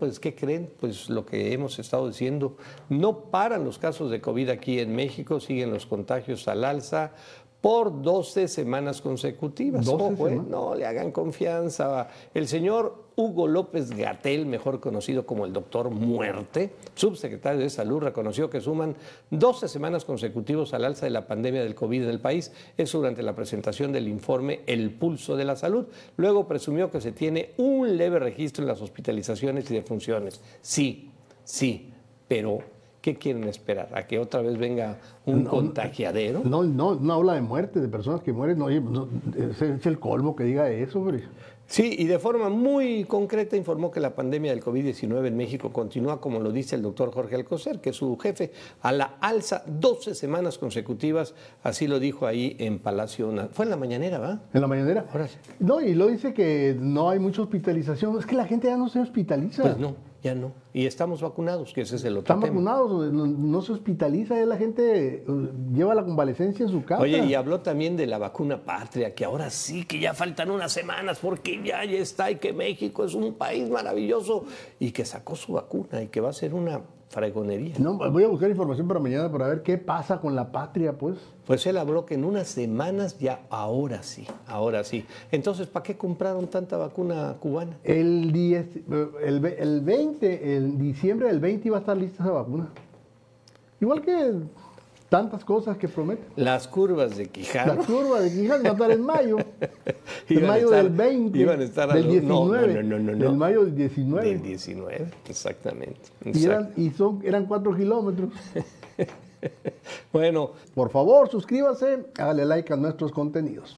Pues, ¿qué creen? Pues lo que hemos estado diciendo, no paran los casos de COVID aquí en México, siguen los contagios al alza por 12 semanas consecutivas. 12 ¿eh? semanas. No le hagan confianza. El señor Hugo López Gatel, mejor conocido como el doctor Muerte, subsecretario de Salud, reconoció que suman 12 semanas consecutivas al alza de la pandemia del COVID en el país. Eso durante la presentación del informe El Pulso de la Salud. Luego presumió que se tiene un leve registro en las hospitalizaciones y defunciones. Sí, sí, pero ¿qué quieren esperar? ¿A que otra vez venga un contagiadero? No, no, no habla de muerte, de personas que mueren. No, es, el colmo que diga eso, hombre. Sí, y de forma muy concreta informó que la pandemia del COVID-19 en México continúa, como lo dice el doctor Jorge Alcocer, que es su jefe, a la alza 12 semanas consecutivas, así lo dijo ahí en Palacio. Fue en la mañanera, ¿va? En la mañanera. Ahora sí. No, y lo dice que no hay mucha hospitalización. Es que la gente ya no se hospitaliza. Pues no, ya no. Y estamos vacunados, que ese es el otro Están tema. vacunados, no, se hospitaliza, la gente eh, lleva la convalecencia en su casa. Oye, y habló también de la vacuna patria, que ahora sí que ya faltan unas semanas porque ya, ya está y que México es un país maravilloso y que sacó su vacuna y que va a ser una fregonería. No, voy a buscar información para mañana para ver qué pasa con la patria, pues. Pues él habló que en unas semanas ya, ahora sí, ahora sí. Entonces, ¿para qué compraron tanta vacuna cubana? El, 10, eh, el, ve- el 20, el diciembre del 20 iba a estar lista esa vacuna. Igual que tantas cosas que promete. Las curvas de La Quijano. curva de Quijano va a estar en mayo. en mayo estar- del 20. iban a estar del lo- 19. no, no, no. Del mayo del 19. Del 19, exactamente. y eran, y son, eran 4 kilómetros. Bueno, Por favor, suscríbase, hágale like a nuestros contenidos.